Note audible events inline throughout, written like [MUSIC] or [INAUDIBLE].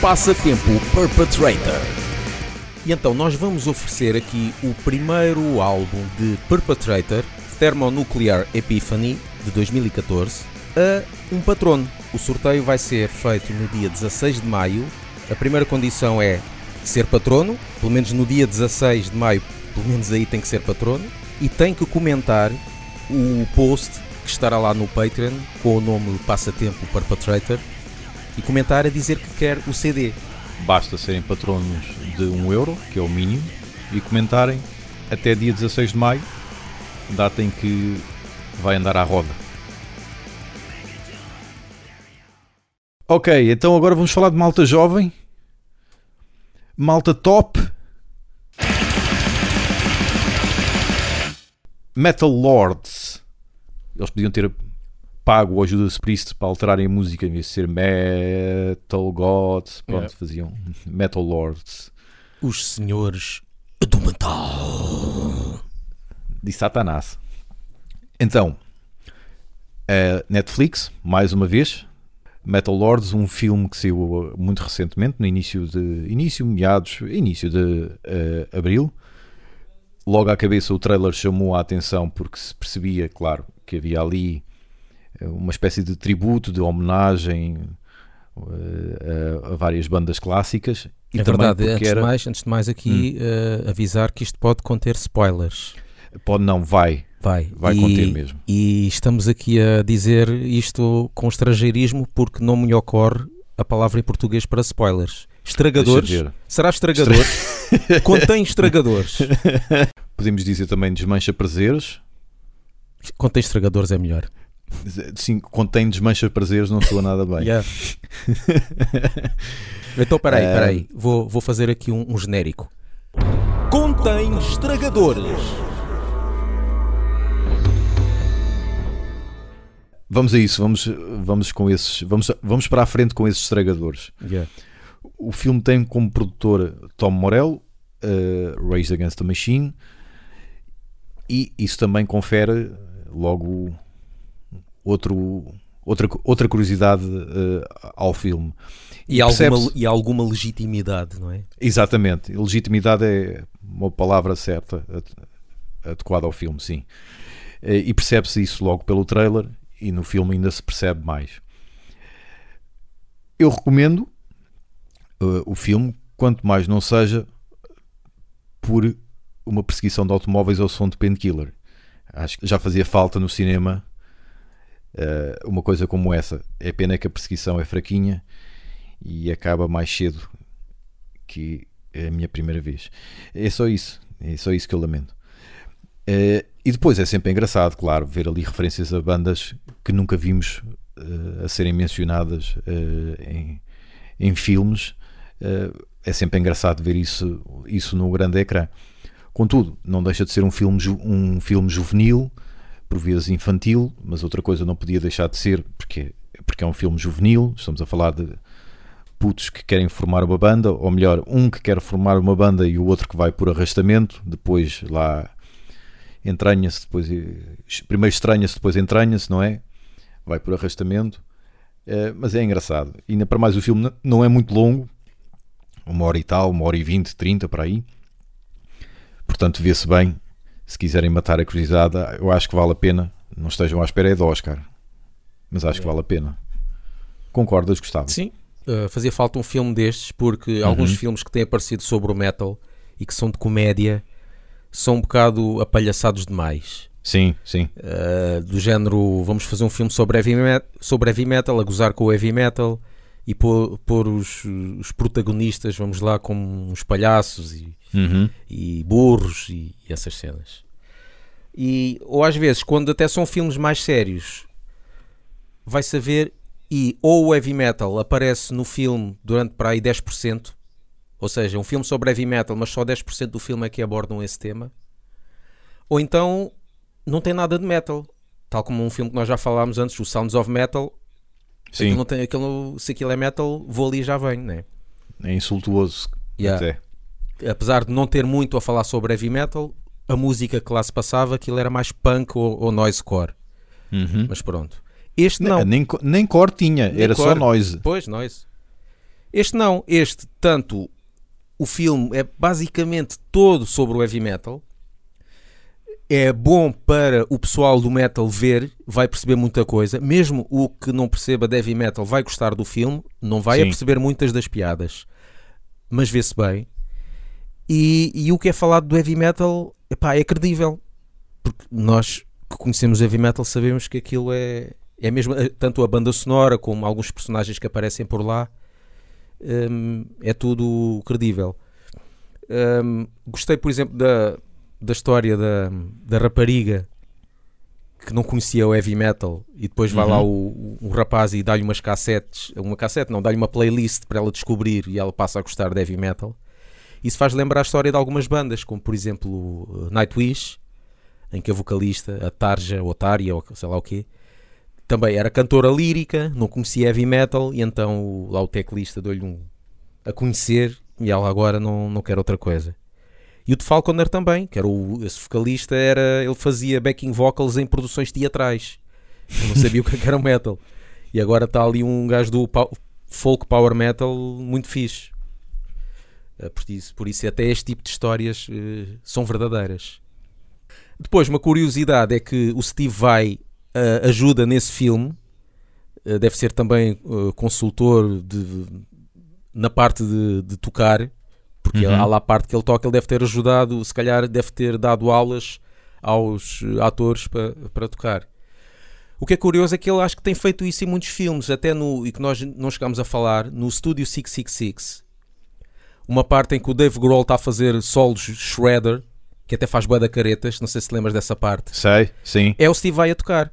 Passatempo Perpetrator. E então nós vamos oferecer aqui o primeiro álbum de Perpetrator, Thermonuclear Epiphany, de 2014, a um patrono. O sorteio vai ser feito no dia 16 de maio. A primeira condição é ser patrono, pelo menos no dia 16 de maio, pelo menos aí tem que ser patrono, e tem que comentar o post que estará lá no Patreon com o nome Passatempo Perpetrator e comentar a dizer que quer o CD. Basta serem patronos de 1 euro, que é o mínimo, e comentarem até dia 16 de maio, data em que vai andar à roda. Ok, então agora vamos falar de malta jovem, malta top, Metal Lords. Eles podiam ter pago o Judas Priest para alterarem a música em vez de ser Metal Gods. Pronto, Yeah. faziam Metal Lords. Os senhores do metal. de Satanás. Então, a Netflix, mais uma vez, Metal Lords, um filme que saiu uh, muito recentemente, no início de início, meados, início de eh, abril. Logo à cabeça o trailer chamou a atenção porque se percebia, claro, que havia ali uma espécie de tributo, de homenagem eh, a, a várias bandas clássicas. E é verdade, antes, era- de mais, antes de mais aqui eh, avisar que isto pode conter spoilers. Pode não, vai, Vai, vai e, conter mesmo. E estamos aqui a dizer isto com estrangeirismo porque não me ocorre a palavra em português para spoilers. Estragadores? Será estragador? Contém estragadores. [LAUGHS] Podemos dizer também desmancha prazeres. Contém estragadores é melhor. Sim, contém desmancha prazeres, não soa nada bem. Yeah. então, peraí, peraí. Vou, vou fazer aqui um, um genérico. Contém estragadores. Vamos a isso, vamos, vamos com esses, vamos, vamos para a frente com esses estragadores. Yeah. O filme tem como produtor Tom Morello, uh, Rage Against the Machine, e isso também confere logo outro, outra, outra curiosidade uh, ao filme. E, alguma, e alguma legitimidade, não é? Exatamente, legitimidade é uma palavra certa, ad- adequada ao filme, sim. Eh, E percebe-se isso logo pelo trailer e no filme ainda se percebe mais. Eu recomendo eh, o filme, quanto mais não seja por uma perseguição de automóveis ao som de Painkiller. Acho que já fazia falta no cinema eh, uma coisa como essa. É pena que a perseguição é fraquinha e acaba mais cedo que a minha primeira vez. É só isso. É só isso que eu lamento. Eh, e depois é sempre engraçado, claro, ver ali referências a bandas que nunca vimos eh, a serem mencionadas em, em filmes. É sempre engraçado ver isso, isso no grande ecrã. Contudo, não deixa de ser um filme, um filme juvenil, por vezes infantil, mas outra coisa não podia deixar de ser, porque, porque é um filme juvenil. Estamos a falar de putos que querem formar uma banda, ou melhor, um que quer formar uma banda e o outro que vai por arrastamento, depois lá entranha-se, depois eh, primeiro estranha-se, depois entranha-se, não é? Vai por arrastamento, Eh, mas é engraçado. E ainda para mais o filme não é muito longo, uma hora e tal, uma hora e vinte, trinta para aí. Portanto, vê-se bem. Se quiserem matar a curiosidade, eu acho que vale a pena. Não estejam à espera é do Oscar, mas acho que vale a pena. Concordas, Gustavo? Sim, uh, fazia falta um filme destes porque Uhum. alguns filmes que têm aparecido sobre o metal e que são de comédia são um bocado apalhaçados demais. Sim, sim. Uh, do género, vamos fazer um filme sobre heavy, sobre heavy metal, a gozar com o heavy metal e pôr, pôr os, os protagonistas, vamos lá, como uns palhaços e, Uhum. e burros e, e essas cenas. E, ou às vezes, quando até são filmes mais sérios, vai saber e ou o heavy metal aparece no filme durante para aí 10%, ou seja, um filme sobre heavy metal, mas só 10% do filme é que abordam esse tema, ou então não tem nada de metal, tal como um filme que nós já falámos antes, o Sounds of Metal. Sim, Aquilo não tem, aquilo, se aquilo é metal, vou ali e já venho, né? é insultuoso Yeah. até. apesar de não ter muito a falar sobre heavy metal, a música que lá se passava, aquilo era mais punk ou, ou noisecore. Uhum. Mas pronto. Este não. Nem, co- nem cor tinha, Nem era só core. noise. Pois, noise. Este não, este, tanto o filme é basicamente todo sobre o heavy metal. É bom para o pessoal do metal ver, vai perceber muita coisa. Mesmo o que não perceba de heavy metal vai gostar do filme, não vai a Sim. perceber muitas das piadas, mas vê-se bem. E, e o que é falado do heavy metal epá, é credível, porque nós que conhecemos heavy metal sabemos que aquilo é, é mesmo eh, tanto a banda sonora como alguns personagens que aparecem por lá hum, é tudo credível. Hum, gostei, por exemplo, da, da história da, da rapariga que não conhecia o heavy metal e depois vai Uhum. lá o, um rapaz e dá-lhe umas cassetes, uma cassete, não, dá-lhe uma playlist para ela descobrir e ela passa a gostar de heavy metal. Isso faz lembrar a história de algumas bandas, como por exemplo o Nightwish, em que a vocalista, a Tarja, ou Tária, ou sei lá o quê, também era cantora lírica, não conhecia heavy metal, e então o- lá o teclista deu-lhe um a conhecer, e ela agora não, não quer outra coisa. E o de Falconer também, que era o, esse vocalista, era, ele fazia backing vocals em produções teatrais. Eu não sabia o que é era o metal. E agora está ali um gajo do pau- folk power metal muito fixe. Eh, Por isso, por isso até este tipo de histórias eh, são verdadeiras. Depois, uma curiosidade é que o Steve Vai eh, ajuda nesse filme. Eh, deve ser também consultor de, na parte de, de tocar, porque Uhum. há lá a parte que ele toca, ele deve ter ajudado, se calhar deve ter dado aulas aos eh, atores para, para tocar. O que é curioso é que ele acho que tem feito isso em muitos filmes, até no, e que nós não chegámos a falar, no Studio 666. Uma parte em que o Dave Grohl está a fazer solos shredder, que até faz bué da caretas, não sei se lembras dessa parte. Sei, sim. É o Steve Vai a tocar.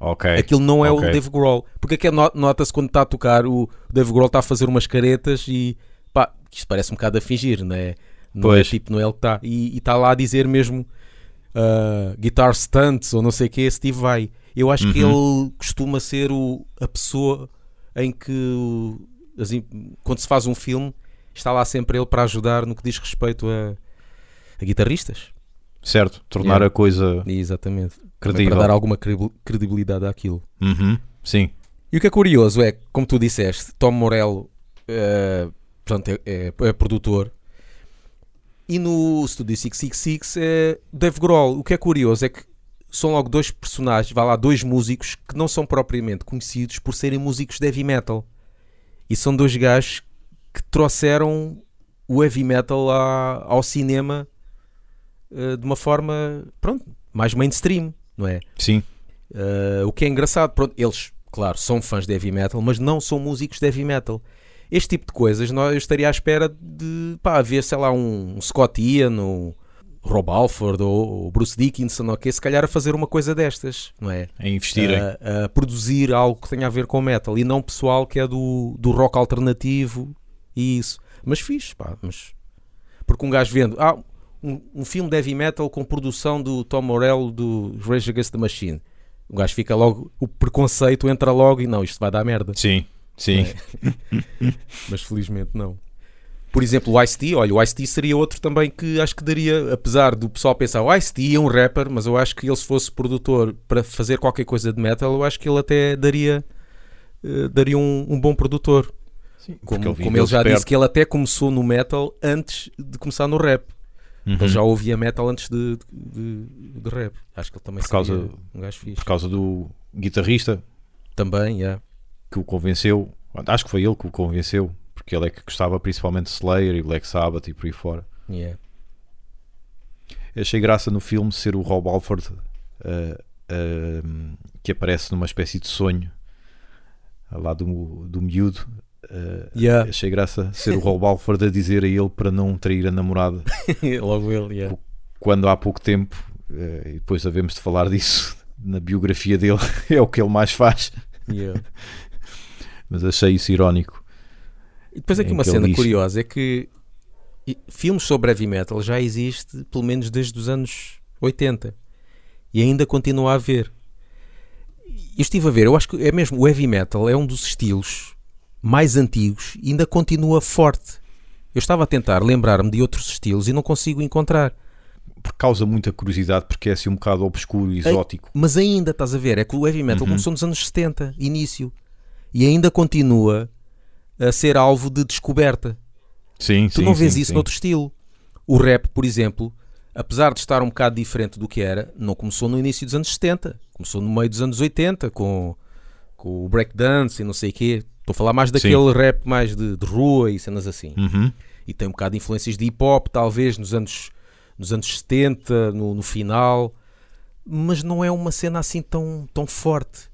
Ok. Aquilo não é ok. o Dave Grohl. Porque aqui no- nota-se quando está a tocar, o Dave Grohl está a fazer umas caretas e pá, isto parece um bocado a fingir, não é? Não é Pois. tipo, não é ele que está. E está lá a dizer mesmo ah, guitar stunts ou não sei o que, Steve Vai. Eu acho que Uhum. ele costuma ser o, a pessoa em que o- as im- quando se faz um filme está lá sempre ele para ajudar no que diz respeito a, a guitarristas. Certo. Tornar Yeah. a coisa Exatamente. Também credível. Para dar alguma credi- credibilidade àquilo. Uhum. Sim. E o que é curioso é, como tu disseste, Tom Morello eh, portanto, é, é- é produtor e no Studio 666 é Dave Grohl. O que é curioso é que são logo dois personagens, vai lá, dois músicos que não são propriamente conhecidos por serem músicos de heavy metal. E são dois gajos que trouxeram o heavy metal à- ao cinema eh, de uma forma, pronto, mais mainstream, não é? Sim. Uh, o que é engraçado, pronto, eles, claro, são fãs de heavy metal, mas não são músicos de heavy metal. Este tipo de coisas, nós, eu estaria à espera de pá, ver, sei lá, um, Scott Ian, um Rob Alford ou, ou Bruce Dickinson, ou que se calhar a fazer uma coisa destas, não é? A investirem. A, a produzir algo que tenha a ver com metal e não pessoal que é do, do rock alternativo e isso. Mas fixe, pá, mas porque um gajo vendo, ah, um, um filme de heavy metal com produção do Tom Morello do Rage Against the Machine. O gajo fica logo, o preconceito entra logo e não, isto vai dar merda. Sim. Sim. [LAUGHS] Mas felizmente não. Por exemplo, o Ice-T, olha, o Ice-T seria outro também que acho que daria, apesar do pessoal pensar, o Ice-T é um rapper, mas eu acho que ele se fosse produtor para fazer qualquer coisa de metal, eu acho que ele até daria, eh, daria um, um bom produtor. Sim. Como, Porque como ele já de perto. disse que ele até começou no metal antes de começar no rap. Uhum. Ele já ouvia metal antes de, de, de rap. Acho que ele também Por causa- um gajo fixe. Por causa do guitarrista Também, yeah. Que o convenceu. Acho que foi ele que o convenceu. Porque ele é que gostava principalmente de Slayer e Black Sabbath e por aí fora. yeah. Achei graça no filme ser o Rob Alford uh, uh, que aparece numa espécie de sonho lá do, do miúdo. Uh, Yeah. Achei graça ser o [LAUGHS] Rob Alford a dizer a ele para não trair a namorada [LAUGHS] Logo ele, yeah. quando há pouco tempo, e depois havemos de falar disso na biografia dele, [LAUGHS] é o que ele mais faz. Yeah. Mas achei isso irónico. E depois aqui uma cena diz- curiosa é que filmes sobre heavy metal já existe pelo menos desde os anos 80 e ainda continua a haver. Eu estive a ver, eu acho que é mesmo o heavy metal é um dos estilos mais antigos e ainda continua forte. Eu estava a tentar lembrar-me de outros estilos e não consigo encontrar. Porque causa muita curiosidade, porque é assim um bocado obscuro e exótico. Mas ainda estás a ver, é que o heavy metal Uhum. começou nos anos 70, início, e ainda continua a ser alvo de descoberta. Sim, Tu sim, não vês sim, isso sim. noutro estilo. O rap, por exemplo, apesar de estar um bocado diferente do que era, não começou no início dos anos 70, começou no meio dos anos 80 com, com o breakdance e não sei o quê. Estou a falar mais daquele rap mais de, de rua e cenas assim. Uhum. E tem um bocado de influências de hip hop, talvez nos anos, nos anos 70, no, no final, mas não é uma cena assim tão, tão forte.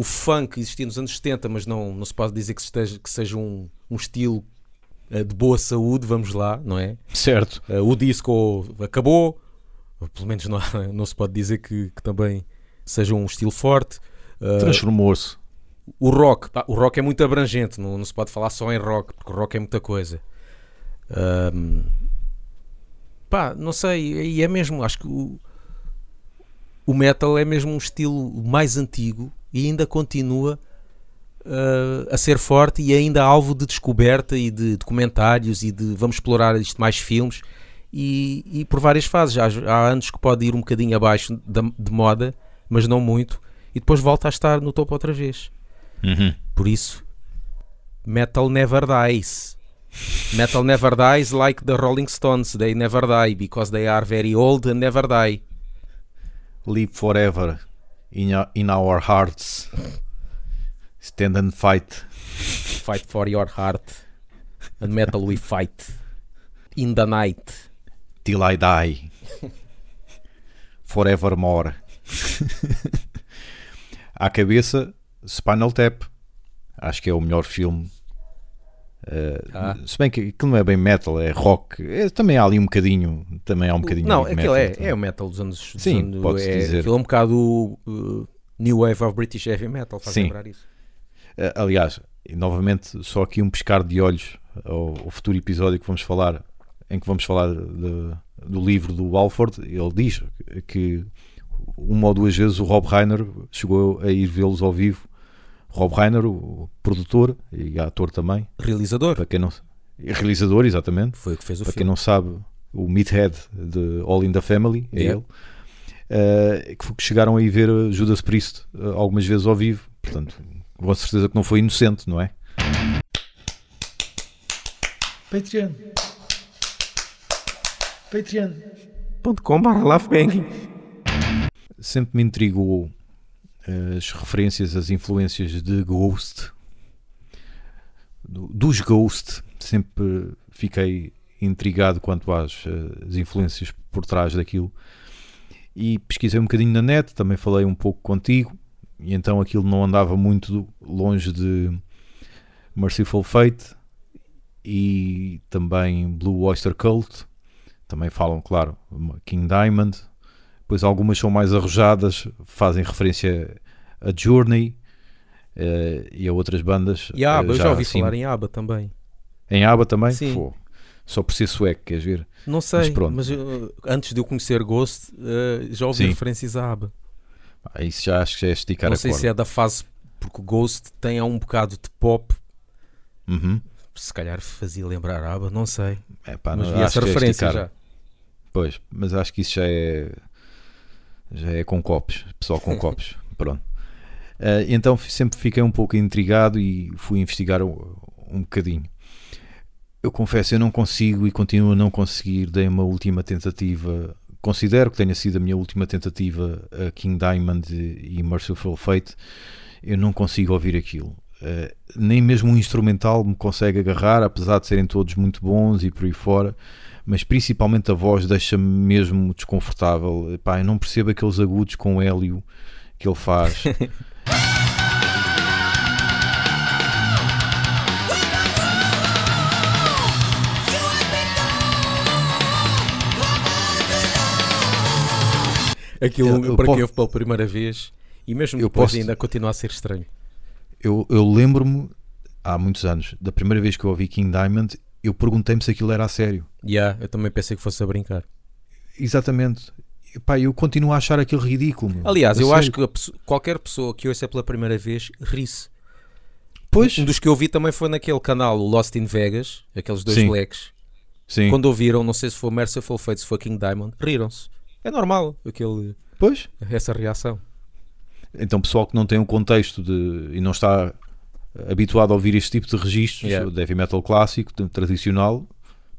O funk existia nos anos 70, mas não, não se pode dizer que, esteja, que seja um, um estilo eh, de boa saúde, vamos lá, não é? Certo. Uh, o disco acabou, ou pelo menos não, [LAUGHS] não se pode dizer que, que também seja um estilo forte. Uh, Transformou-se. o rock, pá, o rock é muito abrangente, não, não se pode falar só em rock, porque o rock é muita coisa. Ahm, pá, não sei, e é mesmo, acho que o, o metal é mesmo um estilo mais antigo e ainda continua ah, a ser forte e ainda alvo de descoberta e de documentários e de vamos explorar isto mais filmes e, e por várias fases. Há, há anos que pode ir um bocadinho abaixo da, de moda, mas não muito, e depois volta a estar no topo outra vez. Uhum. Por isso, metal never dies. Metal never dies like the Rolling Stones. They never die because they are very old and never die. Live forever in our, in our hearts. Stand and fight. Fight for your heart. And metal we fight. In the night. Till I die. Forevermore. [LAUGHS] À cabeça, Spinal Tap. Acho que é o melhor filme. Uh, Ah. Se bem que aquilo não é bem metal, é rock. É- também há ali um bocadinho. Também há um bocadinho não, aquilo metal. é, é o metal dos anos. dos Sim, anos- pode-se é, dizer. Aquilo é um bocado uh, New Wave of British Heavy Metal. Faz Sim. lembrar isso. Uh, Aliás, novamente, só aqui um pescar de olhos ao, ao futuro episódio que vamos falar, em que vamos falar de- do livro do Alford. Ele diz que uma ou duas vezes o Rob Reiner chegou a ir vê-los ao vivo. Rob Reiner, o produtor e ator também, Realizador. para quem não realizador, exatamente. Foi o que fez o Para quem filme. não sabe, o Meathead de All in the Family é Yeah. ele. Uh, que, chegaram a ir ver Judas Priest uh, algumas vezes ao vivo, portanto, com certeza que não foi inocente, não é? Patreon. Patreon. .com barra Laughbang. Sempre me intrigou as referências, as influências de Ghost, do- dos Ghost, sempre fiquei intrigado quanto às as influências por trás daquilo. E pesquisei um bocadinho na net, também falei um pouco contigo, e então aquilo não andava muito longe de Merciful Fate e também Blue Oyster Cult. Também falam, claro, King Diamond. Depois algumas são mais arrojadas, fazem referência a Journey eh, e a outras bandas. E a ABBA, eh, eu já ouvi assim- falar em ABBA também. Em ABBA também? Sim. Fô, Só por ser sueco, queres ver? Não sei, Mas mas, eu, antes de eu conhecer Ghost, eh, já ouvi Sim. referências à ABBA. Ah, isso já acho que já é esticar não a sei corda. se é da fase, porque Ghost tem um bocado de pop, Uhum. se calhar fazia lembrar a ABBA, não sei. É, pá, mas não- vi essa é referência esticar. já. Pois, mas acho que isso já é já é com copos, pessoal com copos, [LAUGHS] pronto. Eh, então sempre fiquei um pouco intrigado e fui investigar um, um bocadinho. Eu confesso, eu não consigo e continuo a não conseguir. Dei uma última tentativa. Considero que tenha sido a minha última tentativa a King Diamond e Merciful Fate. Eu não consigo ouvir aquilo. Eh, nem mesmo um instrumental me consegue agarrar, apesar de serem todos muito bons e por aí fora mas principalmente a voz deixa-me mesmo desconfortável. Epá, eu não percebo aqueles agudos com hélio que ele faz. [LAUGHS] Aquilo, Eu- para posso- quem ouve pela primeira vez, e mesmo Eu depois posso- ainda continua a ser estranho. eu eu lembro-me, há muitos anos, da primeira vez que eu ouvi King Diamond, eu perguntei-me se aquilo era a sério. Yeah, eu também pensei que fosse a brincar. Exatamente. Epá, eu continuo a achar aquilo ridículo. meu. Aliás, A eu sério. acho que a pesso- qualquer pessoa que ouça pela primeira vez ri-se. Pois, Um dos que eu vi também foi naquele canal, o Lost in Vegas, aqueles dois Sim. blacks. sim. Quando ouviram, não sei se foi Merciful Fate, se foi King Diamond, riram-se. É normal aquele, Pois. essa reação. Então, pessoal que não tem um contexto de, e não está habituado a ouvir este tipo de registros, Yeah. heavy metal clássico, tradicional,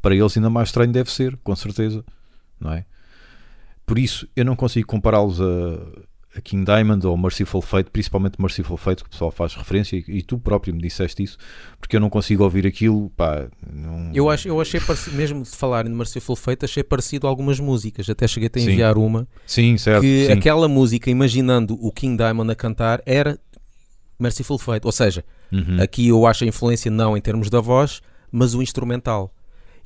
para eles ainda mais estranho deve ser, com certeza, não é? Por isso, eu não consigo compará-los a, a King Diamond ou Merciful Fate, principalmente Merciful Fate, que o pessoal faz referência, e, e tu próprio me disseste isso, porque eu não consigo ouvir aquilo, pá, não... Eu, acho, eu achei parecido, mesmo de falarem de Merciful Fate, achei parecido a algumas músicas. Até cheguei a Sim. enviar uma Sim, certo, que sim. aquela música, imaginando o King Diamond a cantar, era Merciful Fate. Ou seja, Uhum. aqui eu acho a influência não em termos da voz, mas o instrumental.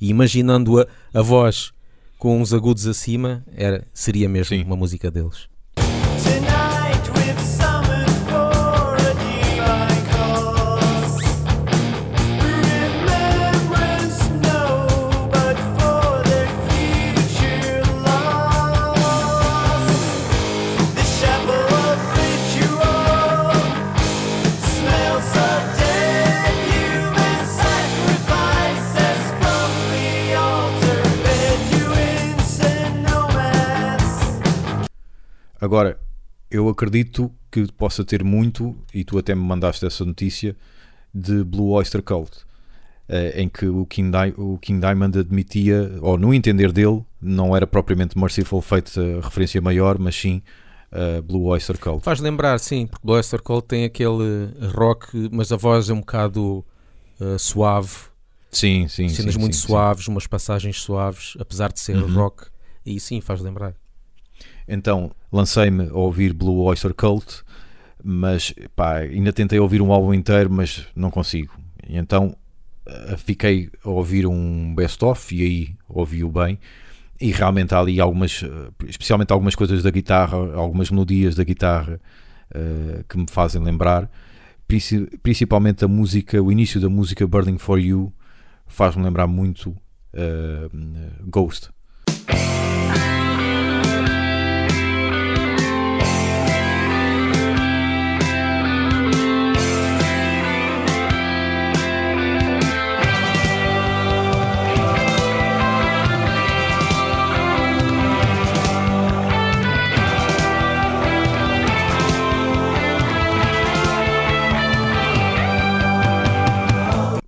E imaginando a, a voz com uns agudos acima, era, seria mesmo Sim. uma música deles. Agora, eu acredito que possa ter muito, e tu até me mandaste essa notícia, de Blue Oyster Cult, eh, em que o King, o King Diamond admitia, ou no entender dele, não era propriamente Merciful Fate a referência maior, mas sim eh, Blue Oyster Cult. Faz lembrar, sim, porque Blaster Cole tem aquele rock, mas a voz é um bocado uh, suave, Sim, sim, cenas sim, muito sim, sim. suaves, umas passagens suaves, apesar de ser Uhum. rock. E sim, faz lembrar. Então lancei-me a ouvir Blue Oyster Cult, mas pá, ainda tentei ouvir um álbum inteiro, mas não consigo. E então eh, fiquei a ouvir um best-of e aí ouvi-o bem. E realmente há ali algumas, eh, especialmente algumas coisas da guitarra, algumas melodias da guitarra eh, que me fazem lembrar. Princi- Principalmente a música, o início da música Burning for You faz-me lembrar muito eh, Ghost.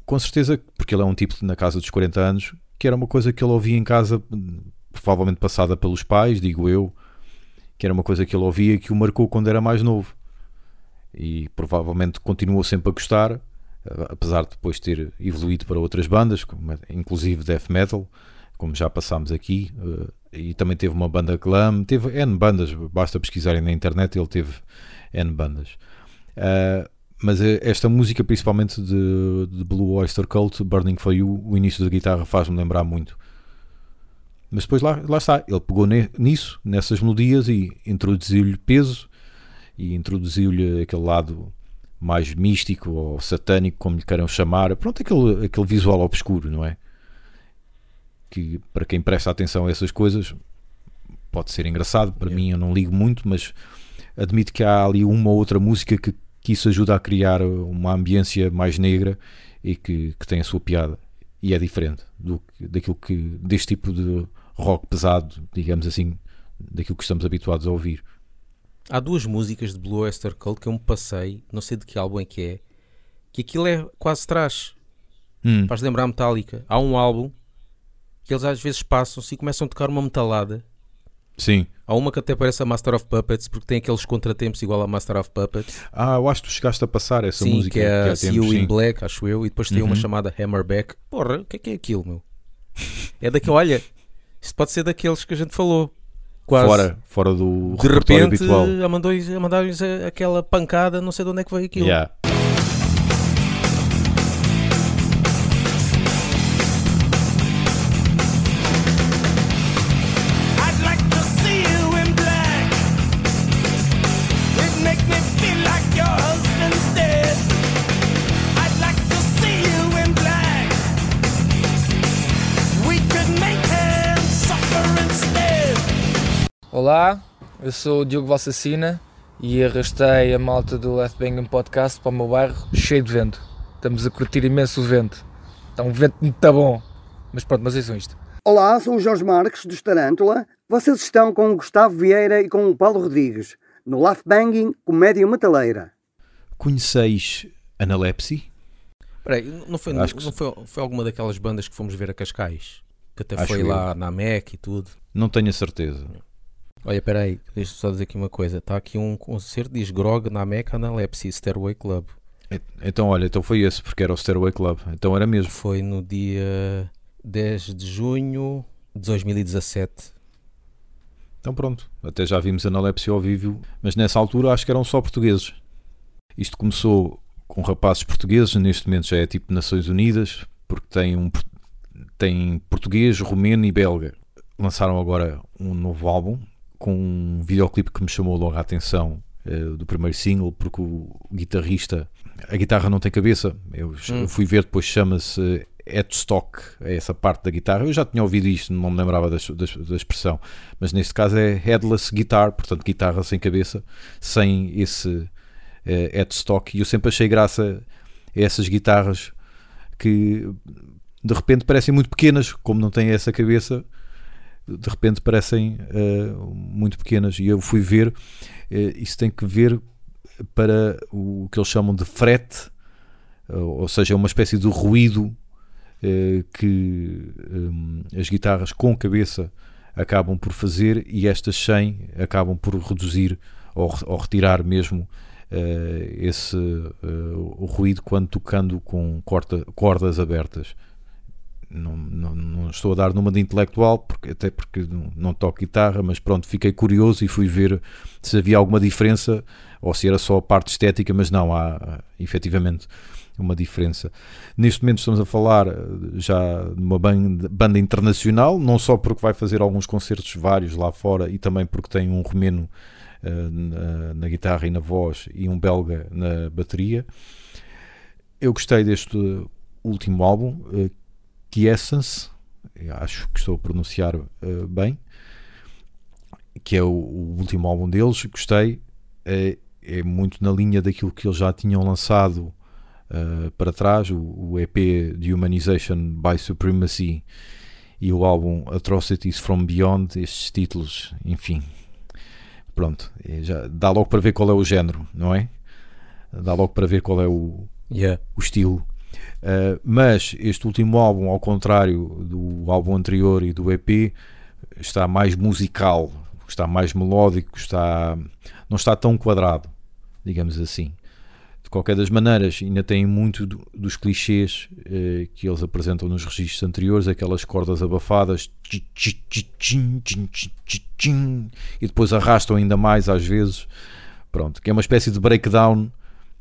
Com certeza, porque ele é um tipo na casa dos 40 anos, que era uma coisa que ele ouvia em casa, provavelmente passada pelos pais, digo eu, que era uma coisa que ele ouvia e que o marcou quando era mais novo. E provavelmente continuou sempre a gostar, eh, apesar de depois ter evoluído para outras bandas, inclusive death metal, como já passámos aqui, eh, e também teve uma banda glam, teve N bandas, basta pesquisarem na internet, ele teve N bandas. Ah, mas eh, esta música, principalmente de, de Blue Oyster Cult, Burning for You, o início da guitarra faz-me lembrar muito. Mas depois lá, lá está, ele pegou ne- nisso, nessas melodias, e introduziu-lhe peso e introduziu-lhe aquele lado mais místico ou satânico, como lhe queiram chamar. Pronto, aquele, aquele visual obscuro, não é? Que para quem presta atenção a essas coisas pode ser engraçado. Para Yeah. mim, eu não ligo muito, mas admito que há ali uma ou outra música que, que isso ajuda a criar uma ambiência mais negra e que, que tem a sua piada e é diferente do, daquilo que deste tipo de rock pesado, digamos assim, daquilo que estamos habituados a ouvir. Há duas músicas de Blue Oyster Cult que eu me passei, não sei de que álbum é que é, que aquilo é quase trash. Hum, Faz lembrar Metallica. Há um álbum que eles às vezes passam-se e começam a tocar uma metalada. Sim. Há uma que até parece a Master of Puppets, porque tem aqueles contratempos igual a Master of Puppets. Ah, eu acho que tu chegaste a passar essa sim, música que é a See You in. Black, acho eu, e depois tem uma Uhum. chamada Hammerback. Porra, o que é que é aquilo, meu? É daquele, olha, isto pode ser daqueles que a gente falou. Quase. Fora, fora do de repertório repente, habitual. a mandou-lhes mandar-lhes aquela pancada, não sei de onde é que veio aquilo. Yeah. Olá, eu sou o Diogo Valsacina e arrastei a malta do Left Banging Podcast para o meu bairro cheio de vento. Estamos a curtir imenso o vento. Está um vento muito bom. Mas pronto, mas isso isto. Olá, sou o Jorge Marques dos Tarântula. Vocês estão com o Gustavo Vieira e com o Paulo Rodrigues no Laugh Banging Comédia Metaleira. Conheceis Analepsy? Peraí, não, foi, Acho que não foi, foi alguma daquelas bandas que fomos ver a Cascais? Que até Acho foi eu. lá na MEC e tudo. Não tenho a certeza. Olha, peraí, deixa só dizer aqui uma coisa. Está aqui um concerto, diz Grog na MEC Analepsy Stairway Club. Então, olha, então foi esse, porque era o Stairway Club. Então era mesmo. Foi no dia 10 de junho de 2017. Então pronto, até já vimos Analepsia ao vivo, mas nessa altura acho que eram só portugueses. Isto começou com rapazes portugueses, neste momento já é tipo Nações Unidas, porque tem, um, tem português, romeno e belga. Lançaram agora um novo álbum com um videoclipe que me chamou logo a atenção eh, do primeiro single, porque o guitarrista, a guitarra não tem cabeça. Eu Hum. fui ver depois, chama-se headstock, é essa parte da guitarra. Eu já tinha ouvido isto, não me lembrava das- das- da expressão mas neste caso é headless guitar, portanto guitarra sem cabeça, sem esse eh, headstock. E eu sempre achei graça a essas guitarras que de repente parecem muito pequenas, como não têm essa cabeça, de repente parecem eh, muito pequenas. E eu fui ver, eh, isso tem que ver para o que eles chamam de frete, ou ou seja, é uma espécie de ruído eh, que hum, as guitarras com cabeça acabam por fazer e estas 100 acabam por reduzir ou, ou retirar mesmo esse ruído quando tocando com cordas abertas. Não, não, não estou a dar numa de intelectual, porque, até porque não, não toco guitarra, mas pronto, fiquei curioso e fui ver se havia alguma diferença ou se era só a parte estética, mas não, há, efetivamente uma diferença. Neste momento estamos a falar eh, já de uma banda, banda internacional, não só porque vai fazer alguns concertos vários lá fora e também porque tem um romeno eh, na, na guitarra e na voz e um belga na bateria. Eu gostei deste último álbum, eh, Essence, acho que estou a pronunciar eh, bem, que é o, o último álbum deles. Gostei, é, é muito na linha daquilo que eles já tinham lançado uh, para trás, o, o EP de Humanization by Supremacy e o álbum Atrocities from Beyond, estes títulos, enfim, pronto, é já dá logo para ver qual é o género, não é? Dá logo para ver qual é o, Yeah. o estilo. Uh, mas este último álbum, ao contrário do álbum anterior e do EP, está mais musical, está mais melódico, está, não está tão quadrado, digamos assim. De qualquer das maneiras, ainda tem muito do- dos clichês eh, que eles apresentam nos registros anteriores, aquelas cordas abafadas e depois arrastam ainda mais às vezes. Pronto, que é uma espécie de breakdown,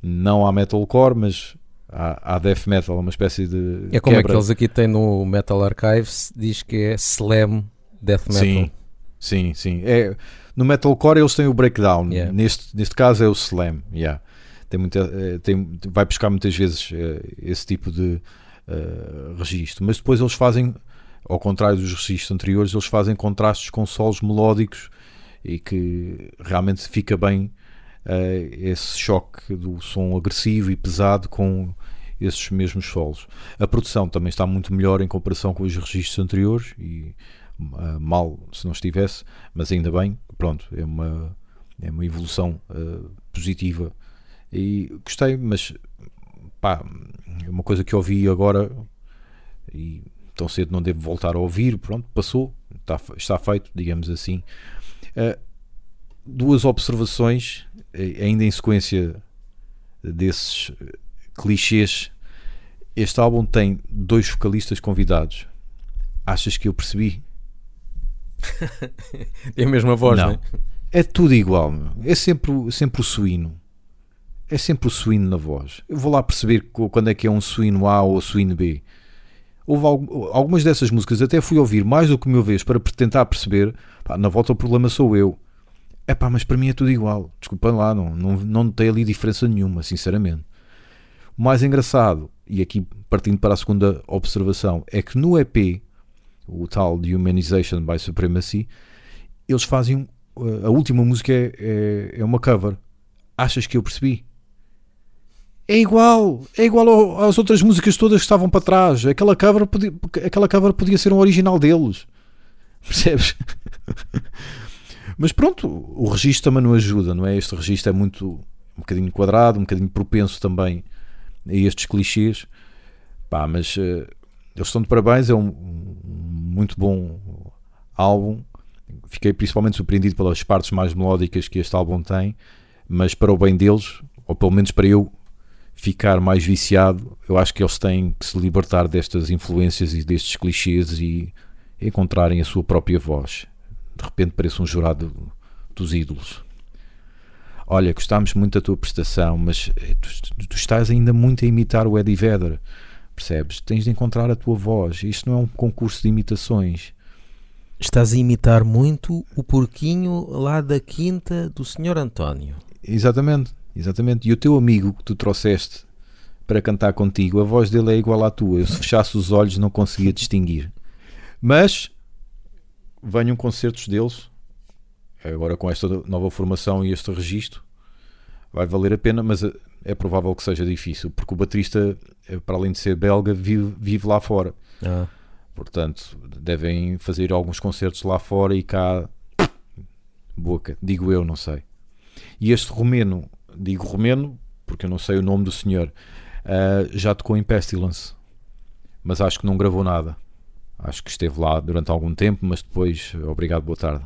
não há metalcore, mas há, há death metal, uma espécie de É como quebra. aqueles aqui tem no Metal Archives, diz que é slam death metal. Sim, sim, sim. É, no metalcore eles têm o breakdown. Yeah. Neste, neste caso é o slam. Yeah. Tem muita, eh, tem, vai buscar muitas vezes eh, esse tipo de eh, registro. Mas depois eles fazem, ao contrário dos registros anteriores, eles fazem contrastes com solos melódicos e que realmente fica bem esse choque do som agressivo e pesado com esses mesmos solos. A produção também está muito melhor em comparação com os registros anteriores e ah, mal se não estivesse, mas ainda bem, pronto, é uma, é uma evolução ah, positiva e gostei, mas pá, é uma coisa que ouvi agora e tão cedo não devo voltar a ouvir, pronto, passou, está, está feito, digamos assim. Ah, duas observações, eh, ainda em sequência desses eh, clichês. Este álbum tem dois vocalistas convidados. Achas que eu percebi? [LAUGHS] É a mesma voz, não, Não. É tudo igual, meu. é sempre, o- sempre o suíno. É sempre o suíno na voz. Eu vou lá perceber quando é que é um suíno A ou suíno B. Houve algu- algumas dessas músicas até fui ouvir mais do que uma vez para tentar perceber. Pá, na volta o problema sou eu. É pá, mas para mim é tudo igual. Desculpem lá, não, não, não notei ali diferença nenhuma, sinceramente. O mais engraçado, e aqui partindo para a segunda observação, é que no EP, o tal de Humanization by Supremacy, eles fazem. um- A última música é, é, é uma cover. Achas que eu percebi? É igual, é igual ao- às outras músicas todas que estavam para trás. Aquela cover podia, aquela cover podia ser um original deles. [LAUGHS] Percebes? Mas pronto, o registro também não ajuda, não é? Este registro é muito um bocadinho quadrado, um bocadinho propenso também a estes clichês. Pá, mas eh, eles estão de parabéns, é um, um muito bom álbum. Fiquei principalmente surpreendido pelas partes mais melódicas que este álbum tem, mas para o bem deles, ou pelo menos para eu ficar mais viciado, eu acho que eles têm que se libertar destas influências e destes clichês e encontrarem a sua própria voz. De repente parece um jurado dos ídolos. Olha, gostámos muito da tua prestação, mas eh, tu, tu estás ainda muito a imitar o Eddie Vedder. Percebes? Tens de encontrar a tua voz. Isto não é um concurso de imitações. Estás a imitar muito o porquinho lá da quinta do Sr. António. Exatamente, exatamente. E o teu amigo que tu trouxeste para cantar contigo, a voz dele é igual à tua. Eu se fechasse os olhos não conseguia distinguir. Mas venham concertos deles. Agora com esta nova formação e este registro vai valer a pena, mas é provável que seja difícil, porque o baterista, eh, para além de ser belga, vive, vive lá fora. Ah. Portanto, devem fazer alguns concertos lá fora e cá boca, digo eu, não sei. E este romeno, digo romeno porque eu não sei o nome do senhor, uh, já tocou em Pestilence, mas acho que não gravou nada. Acho que esteve lá durante algum tempo, mas depois, obrigado, boa tarde.